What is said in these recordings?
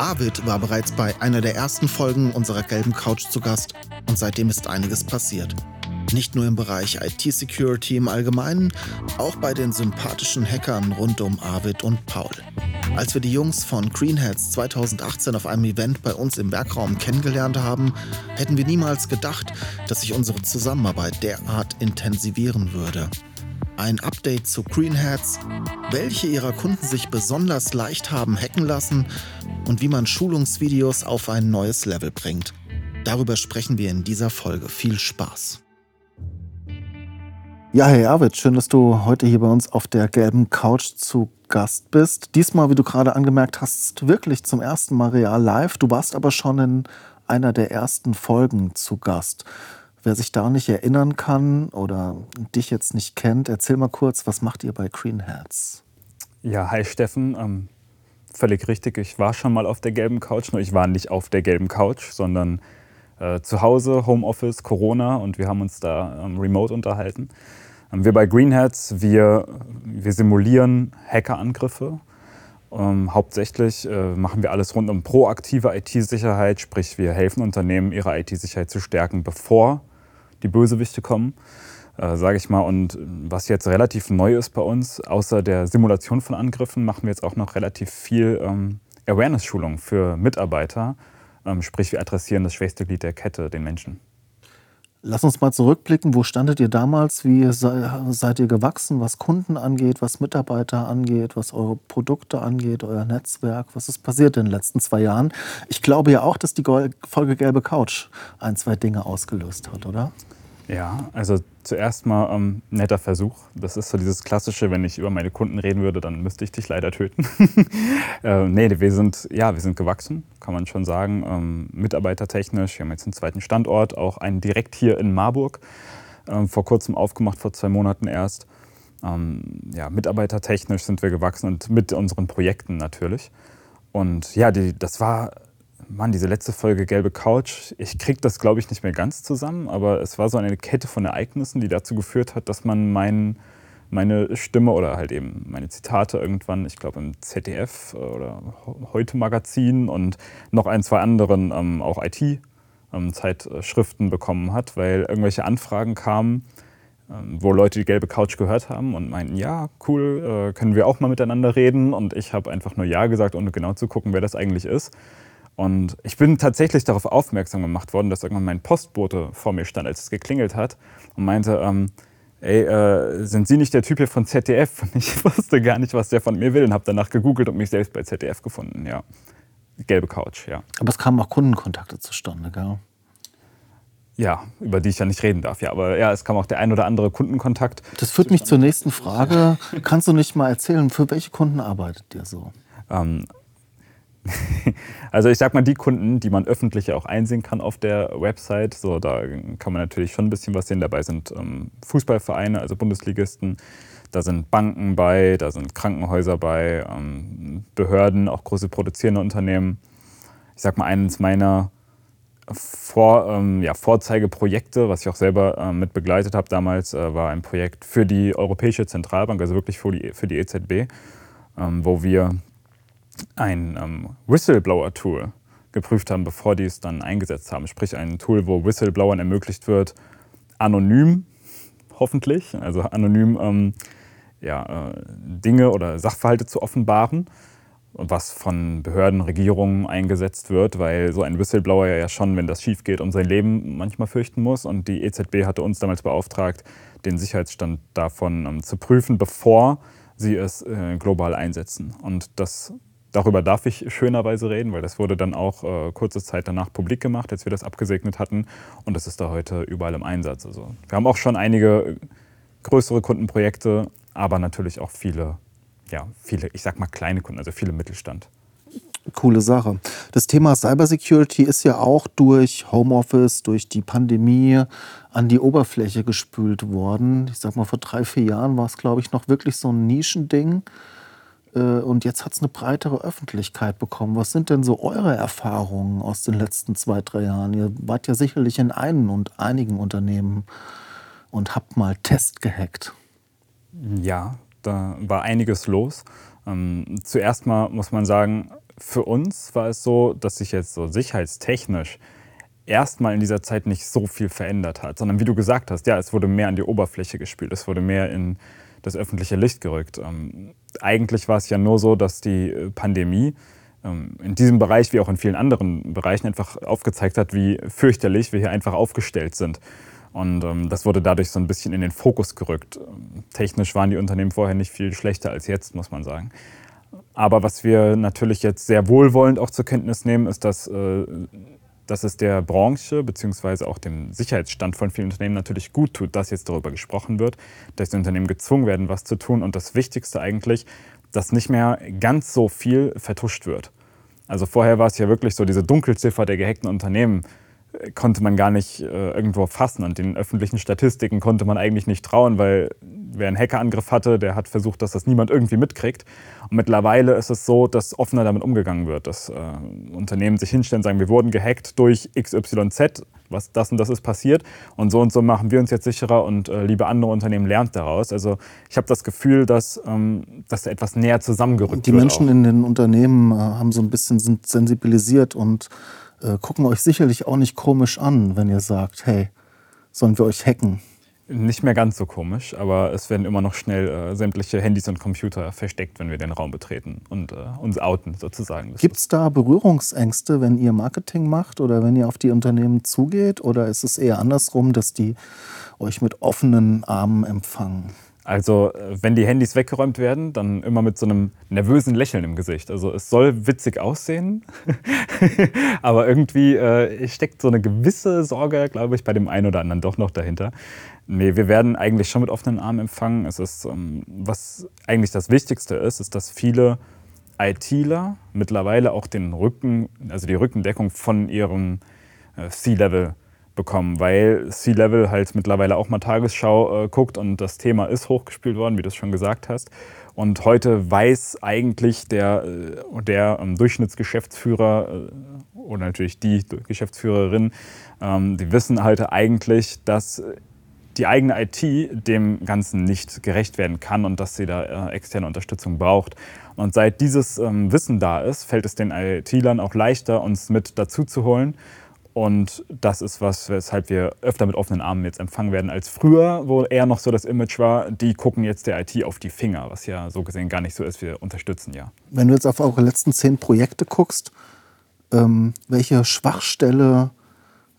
Arvid war bereits bei einer der ersten Folgen unserer gelben Couch zu Gast und seitdem ist einiges passiert. Nicht nur im Bereich IT-Security im Allgemeinen, auch bei den sympathischen Hackern rund um Arvid und Paul. Als wir die Jungs von Greenheads 2018 auf einem Event bei uns im Werkraum kennengelernt haben, hätten wir niemals gedacht, dass sich unsere Zusammenarbeit derart intensivieren würde. Ein Update zu Greenheads, welche ihrer Kunden sich besonders leicht haben hacken lassen und wie man Schulungsvideos auf ein neues Level bringt. Darüber sprechen wir in dieser Folge. Viel Spaß! Ja, hey Arvid, schön, dass du heute hier bei uns auf der gelben Couch zu Gast bist. Diesmal, wie du gerade angemerkt hast, wirklich zum ersten Mal real live. Du warst aber schon in einer der ersten Folgen zu Gast. Wer sich da nicht erinnern kann oder dich jetzt nicht kennt, erzähl mal kurz, was macht ihr bei Green Hats? Ja, hi Steffen. Ähm, völlig richtig, ich war schon mal auf der gelben Couch, nur ich war nicht auf der gelben Couch, sondern äh, zu Hause, Homeoffice, Corona und wir haben uns da ähm, remote unterhalten. Wir bei Greenheads, wir, wir simulieren Hackerangriffe. Ähm, hauptsächlich äh, machen wir alles rund um proaktive IT-Sicherheit, sprich wir helfen Unternehmen, ihre IT-Sicherheit zu stärken, bevor die Bösewichte kommen, äh, sage ich mal. Und was jetzt relativ neu ist bei uns, außer der Simulation von Angriffen, machen wir jetzt auch noch relativ viel ähm, Awareness-Schulung für Mitarbeiter. Ähm, sprich, wir adressieren das schwächste Glied der Kette, den Menschen. Lass uns mal zurückblicken. Wo standet ihr damals? Wie seid ihr gewachsen, was Kunden angeht, was Mitarbeiter angeht, was eure Produkte angeht, euer Netzwerk? Was ist passiert in den letzten zwei Jahren? Ich glaube ja auch, dass die Folge Gelbe Couch ein, zwei Dinge ausgelöst hat, oder? Ja, also zuerst mal ähm, netter Versuch. Das ist so dieses klassische, wenn ich über meine Kunden reden würde, dann müsste ich dich leider töten. äh, nee, wir sind, ja, wir sind gewachsen, kann man schon sagen. Ähm, mitarbeitertechnisch, wir haben jetzt einen zweiten Standort, auch einen direkt hier in Marburg, ähm, vor kurzem aufgemacht, vor zwei Monaten erst. Ähm, ja, mitarbeitertechnisch sind wir gewachsen und mit unseren Projekten natürlich. Und ja, die, das war Mann, diese letzte Folge Gelbe Couch, ich krieg das, glaube ich, nicht mehr ganz zusammen, aber es war so eine Kette von Ereignissen, die dazu geführt hat, dass man mein, meine Stimme oder halt eben meine Zitate irgendwann, ich glaube im ZDF oder Heute Magazin und noch ein, zwei anderen ähm, auch IT-Zeitschriften ähm, bekommen hat, weil irgendwelche Anfragen kamen, ähm, wo Leute die gelbe Couch gehört haben und meinten, ja, cool, äh, können wir auch mal miteinander reden. Und ich habe einfach nur Ja gesagt, ohne genau zu gucken, wer das eigentlich ist. Und ich bin tatsächlich darauf aufmerksam gemacht worden, dass irgendwann mein Postbote vor mir stand, als es geklingelt hat und meinte, ähm, ey, äh, sind Sie nicht der Typ hier von ZDF? Und ich wusste gar nicht, was der von mir will und habe danach gegoogelt und mich selbst bei ZDF gefunden, ja. Gelbe Couch, ja. Aber es kamen auch Kundenkontakte zustande, gell? Ja, über die ich ja nicht reden darf, ja. Aber ja, es kam auch der ein oder andere Kundenkontakt. Das führt mich zur nächsten Frage. Kannst du nicht mal erzählen, für welche Kunden arbeitet ihr so? Ähm, Also ich sag mal, die Kunden, die man öffentlich auch einsehen kann auf der Website, so da kann man natürlich schon ein bisschen was sehen. Dabei sind ähm, Fußballvereine, also Bundesligisten, da sind Banken bei, da sind Krankenhäuser bei, ähm, Behörden, auch große produzierende Unternehmen. Ich sag mal, eines meiner vor, ähm, ja, Vorzeigeprojekte, was ich auch selber äh, mit begleitet habe damals, äh, war ein Projekt für die Europäische Zentralbank, also wirklich für die, für die EZB, ähm, wo wir ein ähm, Whistleblower-Tool geprüft haben, bevor die es dann eingesetzt haben. Sprich ein Tool, wo Whistleblowern ermöglicht wird, anonym, hoffentlich, also anonym ähm, ja, äh, Dinge oder Sachverhalte zu offenbaren, was von Behörden, Regierungen eingesetzt wird, weil so ein Whistleblower ja schon, wenn das schief geht, um sein Leben manchmal fürchten muss. Und die EZB hatte uns damals beauftragt, den Sicherheitsstand davon ähm, zu prüfen, bevor sie es äh, global einsetzen. Und das Darüber darf ich schönerweise reden, weil das wurde dann auch äh, kurze Zeit danach publik gemacht, als wir das abgesegnet hatten. Und das ist da heute überall im Einsatz. Also wir haben auch schon einige größere Kundenprojekte, aber natürlich auch viele, ja, viele, ich sag mal kleine Kunden, also viele Mittelstand. Coole Sache. Das Thema Cybersecurity ist ja auch durch Homeoffice, durch die Pandemie an die Oberfläche gespült worden. Ich sag mal, vor drei, vier Jahren war es, glaube ich, noch wirklich so ein Nischending. Äh, und jetzt hat es eine breitere Öffentlichkeit bekommen. Was sind denn so eure Erfahrungen aus den letzten zwei, drei Jahren? Ihr wart ja sicherlich in einem und einigen Unternehmen und habt mal Test gehackt. Ja, da war einiges los. Ähm, zuerst mal muss man sagen, für uns war es so, dass sich jetzt so sicherheitstechnisch erstmal in dieser Zeit nicht so viel verändert hat, sondern wie du gesagt hast, ja, es wurde mehr an die Oberfläche gespielt, es wurde mehr in das öffentliche Licht gerückt. Ähm, eigentlich war es ja nur so, dass die äh, Pandemie ähm, in diesem Bereich wie auch in vielen anderen Bereichen einfach aufgezeigt hat, wie fürchterlich wir hier einfach aufgestellt sind. Und ähm, das wurde dadurch so ein bisschen in den Fokus gerückt. Technisch waren die Unternehmen vorher nicht viel schlechter als jetzt, muss man sagen. Aber was wir natürlich jetzt sehr wohlwollend auch zur Kenntnis nehmen, ist, dass, äh, dass es der Branche bzw. auch dem Sicherheitsstand von vielen Unternehmen natürlich gut tut, dass jetzt darüber gesprochen wird, dass die Unternehmen gezwungen werden, was zu tun. Und das Wichtigste eigentlich, dass nicht mehr ganz so viel vertuscht wird. Also vorher war es ja wirklich so, diese Dunkelziffer der gehackten Unternehmen konnte man gar nicht äh, irgendwo fassen. Und den öffentlichen Statistiken konnte man eigentlich nicht trauen, weil wer einen Hackerangriff hatte, der hat versucht, dass das niemand irgendwie mitkriegt. Und mittlerweile ist es so, dass offener damit umgegangen wird, dass äh, Unternehmen sich hinstellen und sagen, wir wurden gehackt durch XYZ, was das und das ist passiert und so und so machen wir uns jetzt sicherer und äh, liebe andere Unternehmen lernt daraus. Also ich habe das Gefühl, dass, ähm, dass da etwas näher zusammengerückt die wird. Die Menschen auch. in den Unternehmen äh, haben so ein bisschen sind sensibilisiert und äh, gucken euch sicherlich auch nicht komisch an, wenn ihr sagt, hey, sollen wir euch hacken? Nicht mehr ganz so komisch, aber es werden immer noch schnell äh, sämtliche Handys und Computer versteckt, wenn wir den Raum betreten und äh, uns outen sozusagen. Gibt es da Berührungsängste, wenn ihr Marketing macht oder wenn ihr auf die Unternehmen zugeht? Oder ist es eher andersrum, dass die euch mit offenen Armen empfangen? Also äh, wenn die Handys weggeräumt werden, dann immer mit so einem nervösen Lächeln im Gesicht. Also es soll witzig aussehen, aber irgendwie äh, steckt so eine gewisse Sorge, glaube ich, bei dem einen oder anderen doch noch dahinter. Nee, wir werden eigentlich schon mit offenen Armen empfangen. Es ist, ähm, was eigentlich das Wichtigste ist, ist, dass viele ITler mittlerweile auch den Rücken, also die Rückendeckung von ihrem äh, C-Level bekommen, weil C-Level halt mittlerweile auch mal Tagesschau äh, guckt und das Thema ist hochgespielt worden, wie du es schon gesagt hast. Und heute weiß eigentlich der, äh, der ähm, Durchschnittsgeschäftsführer äh, oder natürlich die Geschäftsführerin, ähm, die wissen halt eigentlich, dass die eigene IT dem Ganzen nicht gerecht werden kann und dass sie da äh, externe Unterstützung braucht. Und seit dieses ähm, Wissen da ist, fällt es den IT-Lern auch leichter, uns mit dazu zu holen und das ist was, weshalb wir öfter mit offenen Armen jetzt empfangen werden als früher, wo eher noch so das Image war, die gucken jetzt der IT auf die Finger, was ja so gesehen gar nicht so ist. Wir unterstützen ja. Wenn du jetzt auf eure letzten zehn Projekte guckst, ähm, welche Schwachstelle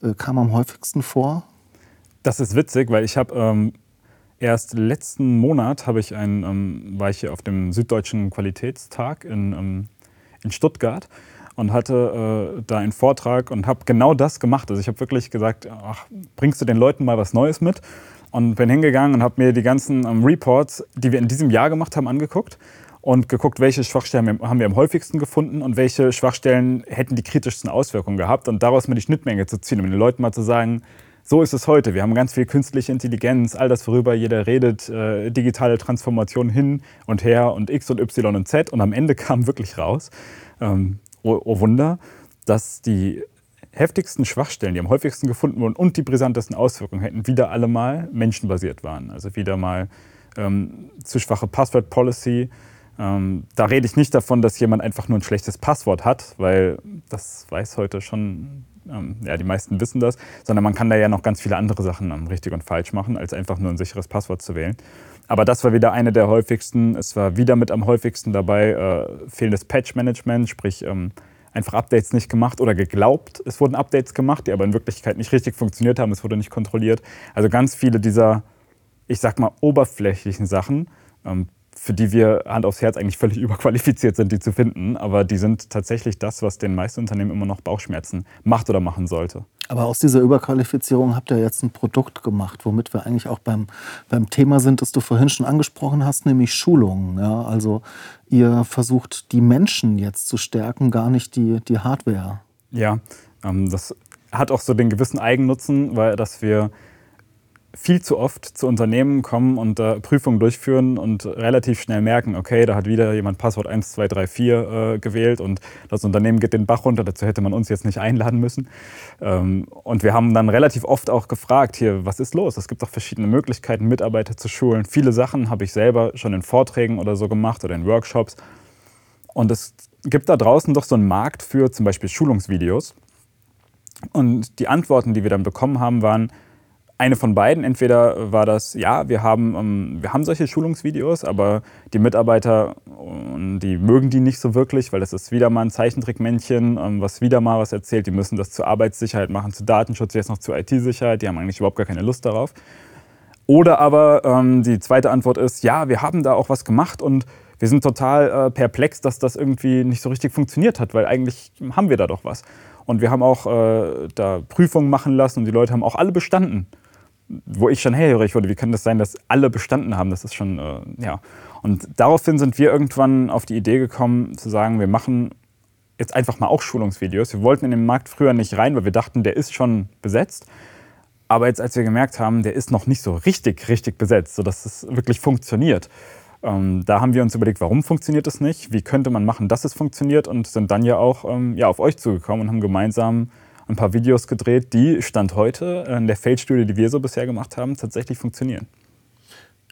äh, kam am häufigsten vor? Das ist witzig, weil ich habe ähm, erst letzten Monat habe ich ein, ähm, war ich hier auf dem Süddeutschen Qualitätstag in, ähm, in Stuttgart und hatte äh, da einen Vortrag und habe genau das gemacht. Also ich habe wirklich gesagt, ach, bringst du den Leuten mal was Neues mit? Und bin hingegangen und habe mir die ganzen ähm, Reports, die wir in diesem Jahr gemacht haben, angeguckt und geguckt, welche Schwachstellen haben wir am häufigsten gefunden und welche Schwachstellen hätten die kritischsten Auswirkungen gehabt und daraus mal die Schnittmenge zu ziehen, um den Leuten mal zu sagen, so ist es heute. Wir haben ganz viel künstliche Intelligenz, all das, worüber jeder redet, äh, digitale Transformation hin und her und X und Y und Z. Und am Ende kam wirklich raus, ähm, oh, oh Wunder, dass die heftigsten Schwachstellen, die am häufigsten gefunden wurden und die brisantesten Auswirkungen hätten, wieder alle mal menschenbasiert waren. Also wieder mal ähm, zu schwache Password-Policy. Ähm, da rede ich nicht davon, dass jemand einfach nur ein schlechtes Passwort hat, weil das weiß heute schon, ähm, ja, die meisten wissen das, sondern man kann da ja noch ganz viele andere Sachen ähm, richtig und falsch machen, als einfach nur ein sicheres Passwort zu wählen. Aber das war wieder eine der häufigsten. Es war wieder mit am häufigsten dabei äh, fehlendes Patch-Management, sprich ähm, einfach Updates nicht gemacht oder geglaubt, es wurden Updates gemacht, die aber in Wirklichkeit nicht richtig funktioniert haben, es wurde nicht kontrolliert. Also ganz viele dieser, ich sag mal, oberflächlichen Sachen, ähm, für die wir Hand aufs Herz eigentlich völlig überqualifiziert sind, die zu finden. Aber die sind tatsächlich das, was den meisten Unternehmen immer noch Bauchschmerzen macht oder machen sollte. Aber aus dieser Überqualifizierung habt ihr jetzt ein Produkt gemacht, womit wir eigentlich auch beim, beim Thema sind, das du vorhin schon angesprochen hast, nämlich Schulungen. Ja? Also ihr versucht die Menschen jetzt zu stärken, gar nicht die, die Hardware. Ja, ähm, das hat auch so den gewissen Eigennutzen, weil dass wir viel zu oft zu Unternehmen kommen und äh, Prüfungen durchführen und relativ schnell merken, okay, da hat wieder jemand Passwort 1234 äh, gewählt und das Unternehmen geht den Bach runter, dazu hätte man uns jetzt nicht einladen müssen. Ähm, und wir haben dann relativ oft auch gefragt, hier, was ist los? Es gibt doch verschiedene Möglichkeiten, Mitarbeiter zu schulen. Viele Sachen habe ich selber schon in Vorträgen oder so gemacht oder in Workshops. Und es gibt da draußen doch so einen Markt für zum Beispiel Schulungsvideos. Und die Antworten, die wir dann bekommen haben, waren, eine von beiden. Entweder war das, ja, wir haben, ähm, wir haben solche Schulungsvideos, aber die Mitarbeiter, die mögen die nicht so wirklich, weil das ist wieder mal ein Zeichentrickmännchen, ähm, was wieder mal was erzählt. Die müssen das zur Arbeitssicherheit machen, zu Datenschutz, jetzt noch zur IT-Sicherheit. Die haben eigentlich überhaupt gar keine Lust darauf. Oder aber ähm, die zweite Antwort ist, ja, wir haben da auch was gemacht und wir sind total äh, perplex, dass das irgendwie nicht so richtig funktioniert hat, weil eigentlich haben wir da doch was. Und wir haben auch äh, da Prüfungen machen lassen und die Leute haben auch alle bestanden wo ich schon hellhörig wurde, wie kann das sein, dass alle bestanden haben? Das ist schon, äh, ja. Und daraufhin sind wir irgendwann auf die Idee gekommen, zu sagen, wir machen jetzt einfach mal auch Schulungsvideos. Wir wollten in den Markt früher nicht rein, weil wir dachten, der ist schon besetzt. Aber jetzt, als wir gemerkt haben, der ist noch nicht so richtig, richtig besetzt, sodass es wirklich funktioniert, ähm, da haben wir uns überlegt, warum funktioniert es nicht? Wie könnte man machen, dass es funktioniert? Und sind dann ja auch ähm, ja, auf euch zugekommen und haben gemeinsam ein paar Videos gedreht, die Stand heute in der Feldstudie, die wir so bisher gemacht haben, tatsächlich funktionieren.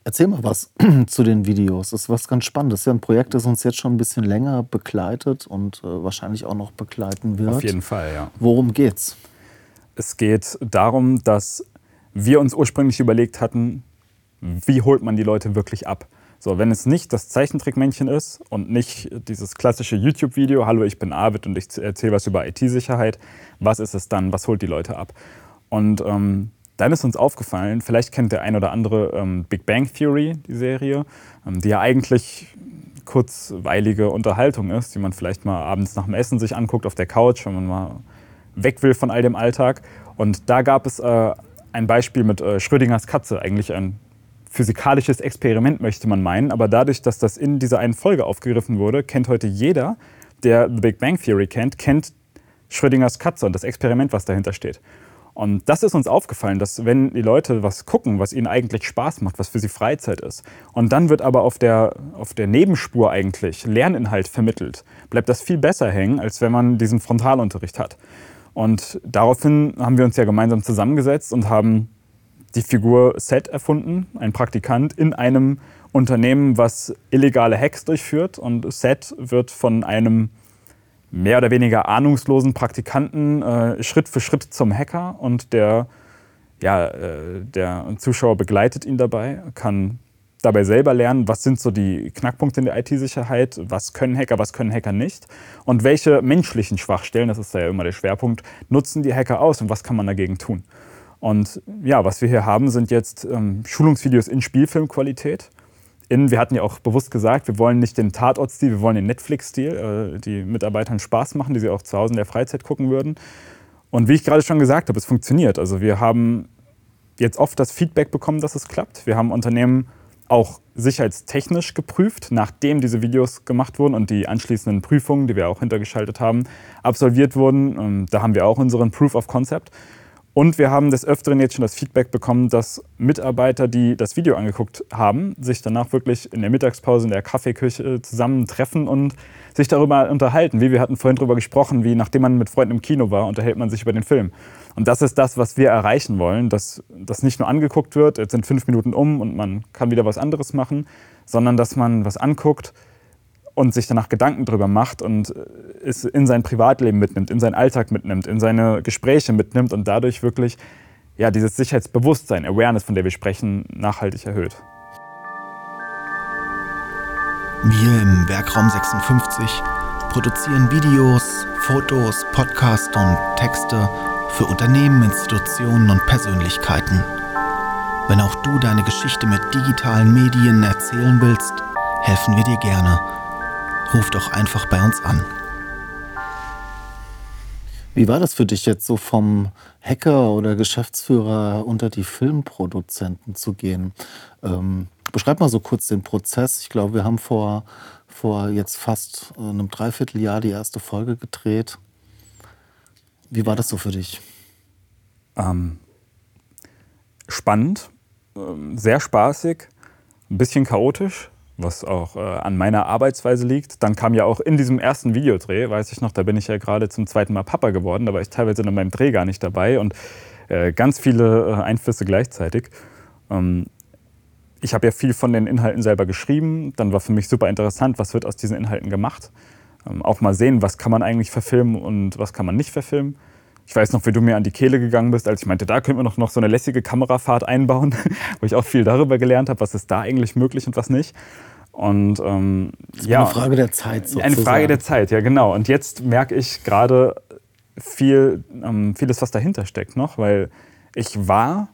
Erzähl mal was zu den Videos. Das ist was ganz Spannendes. Das ist ja ein Projekt, das uns jetzt schon ein bisschen länger begleitet und äh, wahrscheinlich auch noch begleiten wird. Auf jeden Fall, ja. Worum geht's? Es geht darum, dass wir uns ursprünglich überlegt hatten, wie holt man die Leute wirklich ab? So, wenn es nicht das Zeichentrickmännchen ist und nicht dieses klassische YouTube-Video, hallo, ich bin Arvid und ich erzähle was über IT-Sicherheit, was ist es dann? Was holt die Leute ab? Und ähm, dann ist uns aufgefallen, vielleicht kennt der ein oder andere ähm, Big Bang Theory, die Serie, ähm, die ja eigentlich kurzweilige Unterhaltung ist, die man vielleicht mal abends nach dem Essen sich anguckt auf der Couch, wenn man mal weg will von all dem Alltag. Und da gab es äh, ein Beispiel mit äh, Schrödingers Katze, eigentlich ein physikalisches Experiment, möchte man meinen. Aber dadurch, dass das in dieser einen Folge aufgegriffen wurde, kennt heute jeder, der The Big Bang Theory kennt, kennt Schrödingers Katze und das Experiment, was dahinter steht. Und das ist uns aufgefallen, dass wenn die Leute was gucken, was ihnen eigentlich Spaß macht, was für sie Freizeit ist, und dann wird aber auf der, auf der Nebenspur eigentlich Lerninhalt vermittelt, bleibt das viel besser hängen, als wenn man diesen Frontalunterricht hat. Und daraufhin haben wir uns ja gemeinsam zusammengesetzt und haben die Figur Seth erfunden, ein Praktikant in einem Unternehmen, was illegale Hacks durchführt. Und Seth wird von einem mehr oder weniger ahnungslosen Praktikanten äh, Schritt für Schritt zum Hacker und der, ja, äh, der Zuschauer begleitet ihn dabei, kann dabei selber lernen, was sind so die Knackpunkte in der IT-Sicherheit, was können Hacker, was können Hacker nicht und welche menschlichen Schwachstellen, das ist ja immer der Schwerpunkt, nutzen die Hacker aus und was kann man dagegen tun. Und ja, was wir hier haben, sind jetzt ähm, Schulungsvideos in Spielfilmqualität. In, wir hatten ja auch bewusst gesagt, wir wollen nicht den Tatort-Stil, wir wollen den Netflix-Stil, äh, die Mitarbeitern Spaß machen, die sie auch zu Hause in der Freizeit gucken würden. Und wie ich gerade schon gesagt habe, es funktioniert. Also wir haben jetzt oft das Feedback bekommen, dass es klappt. Wir haben Unternehmen auch sicherheitstechnisch geprüft, nachdem diese Videos gemacht wurden und die anschließenden Prüfungen, die wir auch hintergeschaltet haben, absolviert wurden. Und da haben wir auch unseren Proof of Concept. Und wir haben des Öfteren jetzt schon das Feedback bekommen, dass Mitarbeiter, die das Video angeguckt haben, sich danach wirklich in der Mittagspause in der Kaffeeküche zusammentreffen und sich darüber unterhalten. Wie wir hatten vorhin darüber gesprochen, wie nachdem man mit Freunden im Kino war, unterhält man sich über den Film. Und das ist das, was wir erreichen wollen, dass das nicht nur angeguckt wird, jetzt sind fünf Minuten um und man kann wieder was anderes machen, sondern dass man was anguckt, und sich danach Gedanken drüber macht und äh, es in sein Privatleben mitnimmt, in seinen Alltag mitnimmt, in seine Gespräche mitnimmt und dadurch wirklich ja, dieses Sicherheitsbewusstsein, Awareness, von der wir sprechen, nachhaltig erhöht. Wir im Werkraum 56 produzieren Videos, Fotos, Podcasts und Texte für Unternehmen, Institutionen und Persönlichkeiten. Wenn auch du deine Geschichte mit digitalen Medien erzählen willst, helfen wir dir gerne. Ruf doch einfach bei uns an. Wie war das für dich jetzt so vom Hacker oder Geschäftsführer unter die Filmproduzenten zu gehen? Ähm, beschreib mal so kurz den Prozess. Ich glaube, wir haben vor, vor jetzt fast äh, einem Dreivierteljahr die erste Folge gedreht. Wie war das so für dich? Ähm, spannend, ähm, sehr spaßig, ein bisschen chaotisch, was auch äh, an meiner Arbeitsweise liegt. Dann kam ja auch in diesem ersten Videodreh, weiß ich noch, da bin ich ja gerade zum zweiten Mal Papa geworden, da war ich teilweise in meinem Dreh gar nicht dabei und äh, ganz viele äh, Einflüsse gleichzeitig. Ähm, ich habe ja viel von den Inhalten selber geschrieben, dann war für mich super interessant, was wird aus diesen Inhalten gemacht. Ähm, auch mal sehen, was kann man eigentlich verfilmen und was kann man nicht verfilmen. Ich weiß noch, wie du mir an die Kehle gegangen bist, als ich meinte, da könnten wir noch, noch so eine lässige Kamerafahrt einbauen, wo ich auch viel darüber gelernt habe, was ist da eigentlich möglich und was nicht. Und ähm, das ja, eine Frage der Zeit. Sozusagen. Eine Frage der Zeit, ja genau. Und jetzt merke ich gerade viel, ähm, vieles, was dahinter steckt noch, weil ich war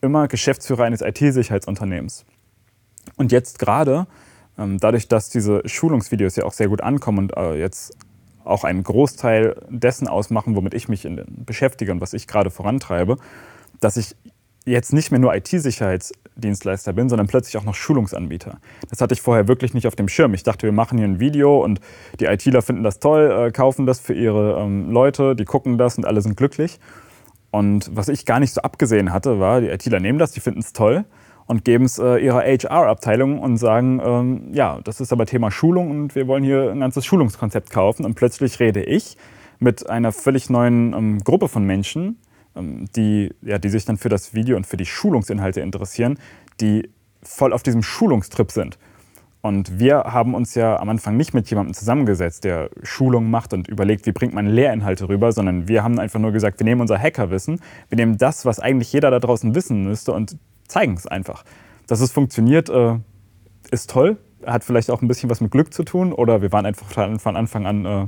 immer Geschäftsführer eines IT-Sicherheitsunternehmens. Und jetzt gerade, ähm, dadurch, dass diese Schulungsvideos ja auch sehr gut ankommen und äh, jetzt auch einen Großteil dessen ausmachen, womit ich mich in, beschäftige und was ich gerade vorantreibe, dass ich jetzt nicht mehr nur IT-Sicherheitsdienstleister bin, sondern plötzlich auch noch Schulungsanbieter. Das hatte ich vorher wirklich nicht auf dem Schirm. Ich dachte, wir machen hier ein Video und die ITler finden das toll, äh, kaufen das für ihre ähm, Leute, die gucken das und alle sind glücklich. Und was ich gar nicht so abgesehen hatte, war, die ITler nehmen das, die finden es toll und geben es äh, ihrer HR-Abteilung und sagen, ähm, ja, das ist aber Thema Schulung und wir wollen hier ein ganzes Schulungskonzept kaufen. Und plötzlich rede ich mit einer völlig neuen ähm, Gruppe von Menschen, ähm, die, ja, die sich dann für das Video und für die Schulungsinhalte interessieren, die voll auf diesem Schulungstrip sind. Und wir haben uns ja am Anfang nicht mit jemandem zusammengesetzt, der Schulung macht und überlegt, wie bringt man Lehrinhalte rüber, sondern wir haben einfach nur gesagt, wir nehmen unser Hackerwissen, wir nehmen das, was eigentlich jeder da draußen wissen müsste und zeigen es einfach. Dass es funktioniert, äh, ist toll, hat vielleicht auch ein bisschen was mit Glück zu tun oder wir waren einfach von Anfang an, äh,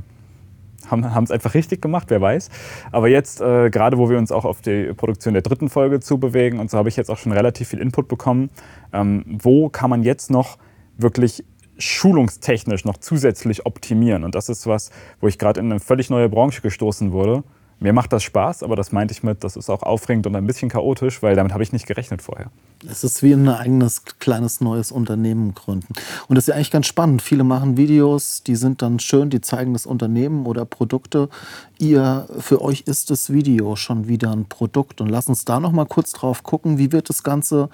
haben es einfach richtig gemacht, wer weiß. Aber jetzt, äh, gerade wo wir uns auch auf die Produktion der dritten Folge zubewegen und so habe ich jetzt auch schon relativ viel Input bekommen, ähm, wo kann man jetzt noch wirklich schulungstechnisch noch zusätzlich optimieren. Und das ist was, wo ich gerade in eine völlig neue Branche gestoßen wurde mir macht das Spaß, aber das meinte ich mit, das ist auch aufregend und ein bisschen chaotisch, weil damit habe ich nicht gerechnet vorher. Es ist wie ein eigenes kleines neues Unternehmen gründen. Und das ist ja eigentlich ganz spannend. Viele machen Videos, die sind dann schön, die zeigen das Unternehmen oder Produkte. Ihr, für euch ist das Video schon wieder ein Produkt. Und lass uns da noch mal kurz drauf gucken, wie wird das Ganze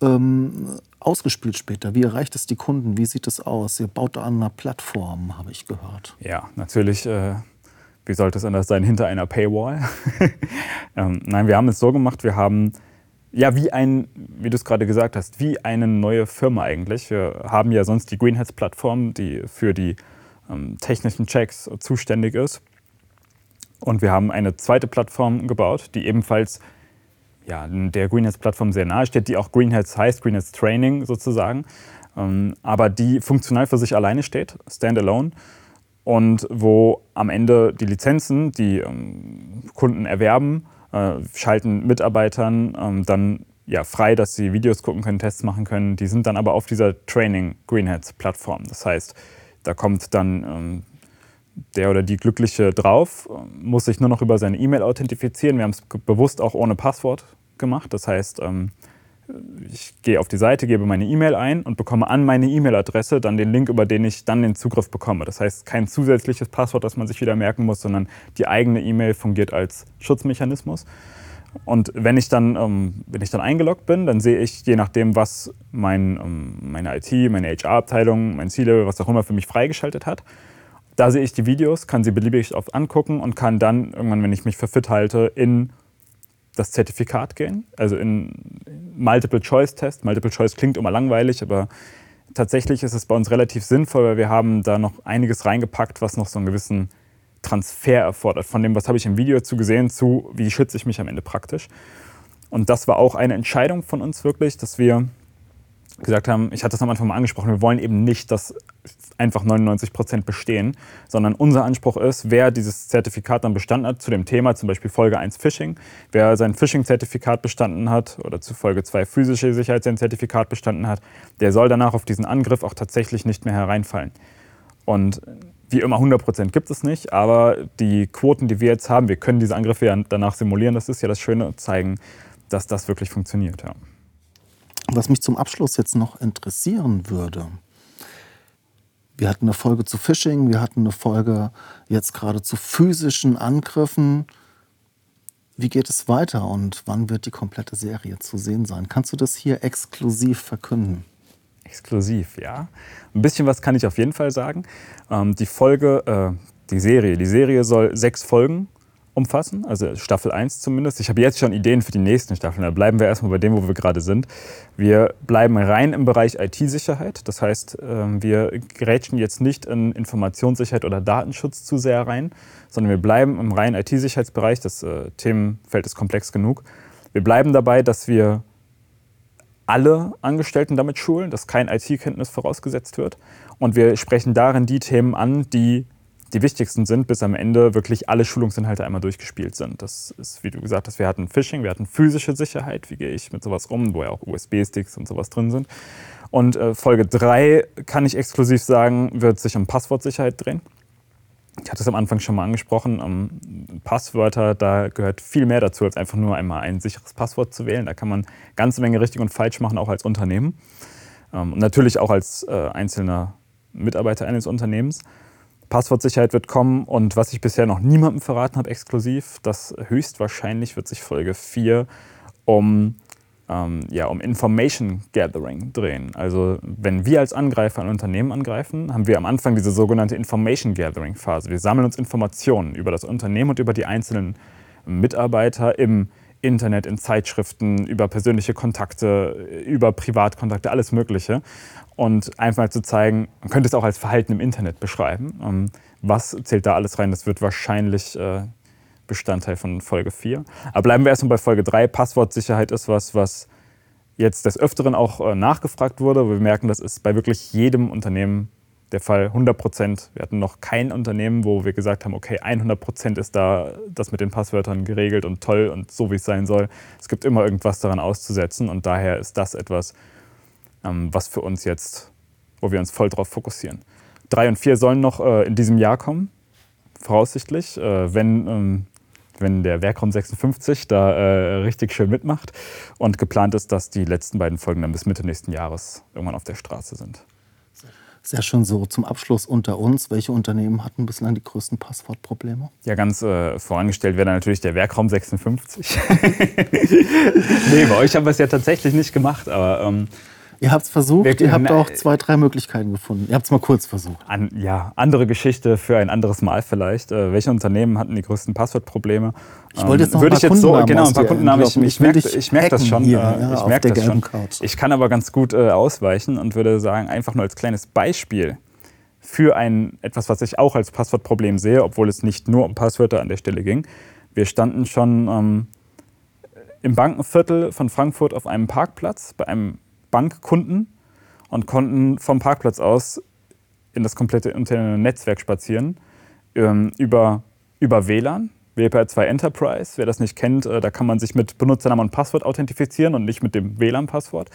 ähm, ausgespielt später? Wie erreicht es die Kunden? Wie sieht es aus? Ihr baut da an einer Plattform, habe ich gehört. Ja, natürlich. Äh wie sollte es anders sein, hinter einer Paywall. ähm, nein, wir haben es so gemacht, wir haben, ja, wie ein, wie du es gerade gesagt hast, wie eine neue Firma eigentlich. Wir haben ja sonst die Greenheads-Plattform, die für die ähm, technischen Checks zuständig ist. Und wir haben eine zweite Plattform gebaut, die ebenfalls ja, der Greenheads-Plattform sehr nahe steht, die auch Greenheads heißt, Greenheads Training sozusagen, ähm, aber die funktional für sich alleine steht, standalone und wo am Ende die Lizenzen, die ähm, Kunden erwerben, äh, schalten Mitarbeitern ähm, dann ja, frei, dass sie Videos gucken können, Tests machen können. Die sind dann aber auf dieser Training Greenheads Plattform. Das heißt, da kommt dann ähm, der oder die Glückliche drauf, muss sich nur noch über seine E-Mail authentifizieren. Wir haben es bewusst auch ohne Passwort gemacht. Das heißt, ähm, ich gehe auf die Seite, gebe meine E-Mail ein und bekomme an meine E-Mail-Adresse dann den Link, über den ich dann den Zugriff bekomme. Das heißt, kein zusätzliches Passwort, das man sich wieder merken muss, sondern die eigene E-Mail fungiert als Schutzmechanismus. Und wenn ich dann, ähm, wenn ich dann eingeloggt bin, dann sehe ich, je nachdem, was mein, ähm, meine IT, meine HR-Abteilung, mein C-Level, was auch immer für mich freigeschaltet hat, da sehe ich die Videos, kann sie beliebig oft angucken und kann dann irgendwann, wenn ich mich für fit halte, in das Zertifikat gehen, also in Multiple-Choice-Test. Multiple-Choice klingt immer langweilig, aber tatsächlich ist es bei uns relativ sinnvoll, weil wir haben da noch einiges reingepackt, was noch so einen gewissen Transfer erfordert. Von dem, was habe ich im Video zu gesehen, zu wie schütze ich mich am Ende praktisch. Und das war auch eine Entscheidung von uns wirklich, dass wir gesagt haben, ich hatte es am Anfang mal angesprochen, wir wollen eben nicht, dass einfach 99 Prozent bestehen, sondern unser Anspruch ist, wer dieses Zertifikat dann bestanden hat zu dem Thema, zum Beispiel Folge 1 Phishing, wer sein Phishing-Zertifikat bestanden hat oder zu Folge 2 physische Sicherheit sein Zertifikat bestanden hat, der soll danach auf diesen Angriff auch tatsächlich nicht mehr hereinfallen. Und wie immer 100 Prozent gibt es nicht, aber die Quoten, die wir jetzt haben, wir können diese Angriffe ja danach simulieren, das ist ja das Schöne, zeigen, dass das wirklich funktioniert. Ja. Was mich zum Abschluss jetzt noch interessieren würde, wir hatten eine Folge zu Phishing, wir hatten eine Folge jetzt gerade zu physischen Angriffen. Wie geht es weiter und wann wird die komplette Serie zu sehen sein? Kannst du das hier exklusiv verkünden? Exklusiv, ja. Ein bisschen was kann ich auf jeden Fall sagen. Ähm, die Folge, äh, die Serie, die Serie soll sechs Folgen umfassen, also Staffel 1 zumindest. Ich habe jetzt schon Ideen für die nächsten Staffeln. Da bleiben wir erstmal bei dem, wo wir gerade sind. Wir bleiben rein im Bereich IT-Sicherheit. Das heißt, ähm, wir grätschen jetzt nicht in Informationssicherheit oder Datenschutz zu sehr rein, sondern wir bleiben im reinen IT-Sicherheitsbereich. Das äh, Themenfeld ist komplex genug. Wir bleiben dabei, dass wir alle Angestellten damit schulen, dass kein IT-Kenntnis vorausgesetzt wird. Und wir sprechen darin die Themen an, die die wichtigsten sind, bis am Ende wirklich alle Schulungsinhalte einmal durchgespielt sind. Das ist, wie du gesagt hast, wir hatten Phishing, wir hatten physische Sicherheit, wie gehe ich mit sowas um, wo ja auch USB-Sticks und sowas drin sind. Und äh, Folge 3, kann ich exklusiv sagen, wird sich um Passwortsicherheit drehen. Ich hatte es am Anfang schon mal angesprochen, um, Passwörter, da gehört viel mehr dazu, als einfach nur einmal ein sicheres Passwort zu wählen. Da kann man ganze Menge richtig und falsch machen, auch als Unternehmen. Ähm, und natürlich auch als äh, einzelner Mitarbeiter eines Unternehmens. Passwortsicherheit wird kommen und was ich bisher noch niemandem verraten habe, exklusiv, das höchstwahrscheinlich wird sich Folge 4 um, ähm, ja, um Information Gathering drehen. Also wenn wir als Angreifer ein Unternehmen angreifen, haben wir am Anfang diese sogenannte Information Gathering Phase. Wir sammeln uns Informationen über das Unternehmen und über die einzelnen Mitarbeiter im Internet, in Zeitschriften, über persönliche Kontakte, über Privatkontakte, alles Mögliche und einfach zu zeigen, man könnte es auch als Verhalten im Internet beschreiben. Ähm, was zählt da alles rein? Das wird wahrscheinlich äh, Bestandteil von Folge 4. Aber bleiben wir erstmal bei Folge 3. Passwortsicherheit ist was, was jetzt des Öfteren auch äh, nachgefragt wurde. Wir merken, das ist bei wirklich jedem Unternehmen der Fall 100 Prozent. Wir hatten noch kein Unternehmen, wo wir gesagt haben, okay, 100 Prozent ist da das mit den Passwörtern geregelt und toll und so, wie es sein soll. Es gibt immer irgendwas daran auszusetzen und daher ist das etwas, ähm, was für uns jetzt, wo wir uns voll drauf fokussieren. Drei und vier sollen noch äh, in diesem Jahr kommen, voraussichtlich, äh, wenn, ähm, wenn der Werkraum 56 da äh, richtig schön mitmacht. Und geplant ist, dass die letzten beiden Folgen dann bis Mitte nächsten Jahres irgendwann auf der Straße sind. Sehr schön so zum Abschluss unter uns. Welche Unternehmen hatten bislang die größten Passwortprobleme? Ja, ganz äh, vorangestellt wäre natürlich der Werkraum 56. nee, bei euch haben wir es ja tatsächlich nicht gemacht, aber ähm, Ihr habt es versucht, wir, ihr habt auch zwei, drei Möglichkeiten gefunden. Ihr habt es mal kurz versucht. An, ja, andere Geschichte für ein anderes Mal vielleicht. Äh, welche Unternehmen hatten die größten Passwortprobleme? Ich wollte jetzt noch ähm, ein paar ich so, Genau, ein paar Kundennamen. Ich, ich, merke merk das schon. Hier, äh, ja, ich merke das schon. Couch. Ich kann aber ganz gut äh, ausweichen und würde sagen, einfach nur als kleines Beispiel für ein, etwas, was ich auch als Passwortproblem sehe, obwohl es nicht nur um Passwörter an der Stelle ging. Wir standen schon ähm, im Bankenviertel von Frankfurt auf einem Parkplatz bei einem Bankkunden und konnten vom Parkplatz aus in das komplette interne Netzwerk spazieren ähm, über, über WLAN. WPR2 Enterprise, wer das nicht kennt, äh, da kann man sich mit Benutzernamen und Passwort authentifizieren und nicht mit dem WLAN-Passwort.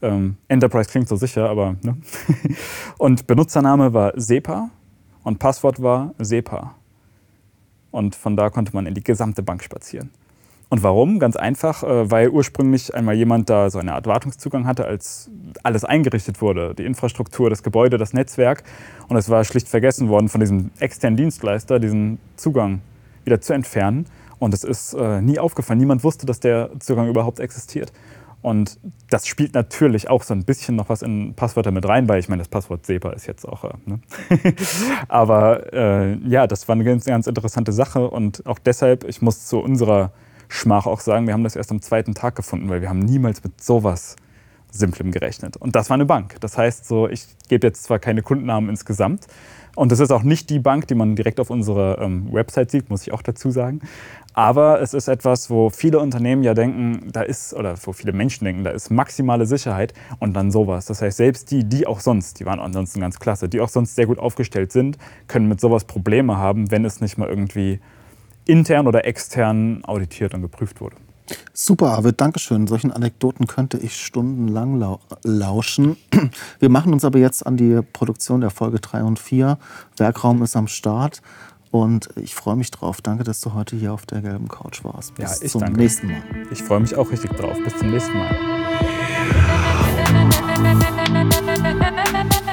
Ähm, Enterprise klingt so sicher, aber. Ne? und Benutzername war SEPA und Passwort war SEPA. Und von da konnte man in die gesamte Bank spazieren. Und warum? Ganz einfach, äh, weil ursprünglich einmal jemand da so eine Art Wartungszugang hatte, als alles eingerichtet wurde. Die Infrastruktur, das Gebäude, das Netzwerk. Und es war schlicht vergessen worden, von diesem externen Dienstleister diesen Zugang wieder zu entfernen. Und es ist äh, nie aufgefallen. Niemand wusste, dass der Zugang überhaupt existiert. Und das spielt natürlich auch so ein bisschen noch was in Passwörter mit rein, weil ich meine, das Passwort SEPA ist jetzt auch. Äh, ne? Aber äh, ja, das war eine ganz, ganz interessante Sache und auch deshalb, ich muss zu unserer Schmach auch sagen, wir haben das erst am zweiten Tag gefunden, weil wir haben niemals mit sowas Simplem gerechnet. Und das war eine Bank. Das heißt, so, ich gebe jetzt zwar keine Kundennamen insgesamt, und das ist auch nicht die Bank, die man direkt auf unserer ähm, Website sieht, muss ich auch dazu sagen. Aber es ist etwas, wo viele Unternehmen ja denken, da ist, oder wo viele Menschen denken, da ist maximale Sicherheit und dann sowas. Das heißt, selbst die, die auch sonst, die waren ansonsten ganz klasse, die auch sonst sehr gut aufgestellt sind, können mit sowas Probleme haben, wenn es nicht mal irgendwie intern oder extern auditiert und geprüft wurde. Super, Arvid, Dankeschön. Solchen Anekdoten könnte ich stundenlang lau lauschen. Wir machen uns aber jetzt an die Produktion der Folge 3 und 4. Werkraum ist am Start und ich freue mich drauf. Danke, dass du heute hier auf der gelben Couch warst. Bis ja, zum danke. nächsten Mal. Ich freue mich auch richtig drauf. Bis zum nächsten Mal.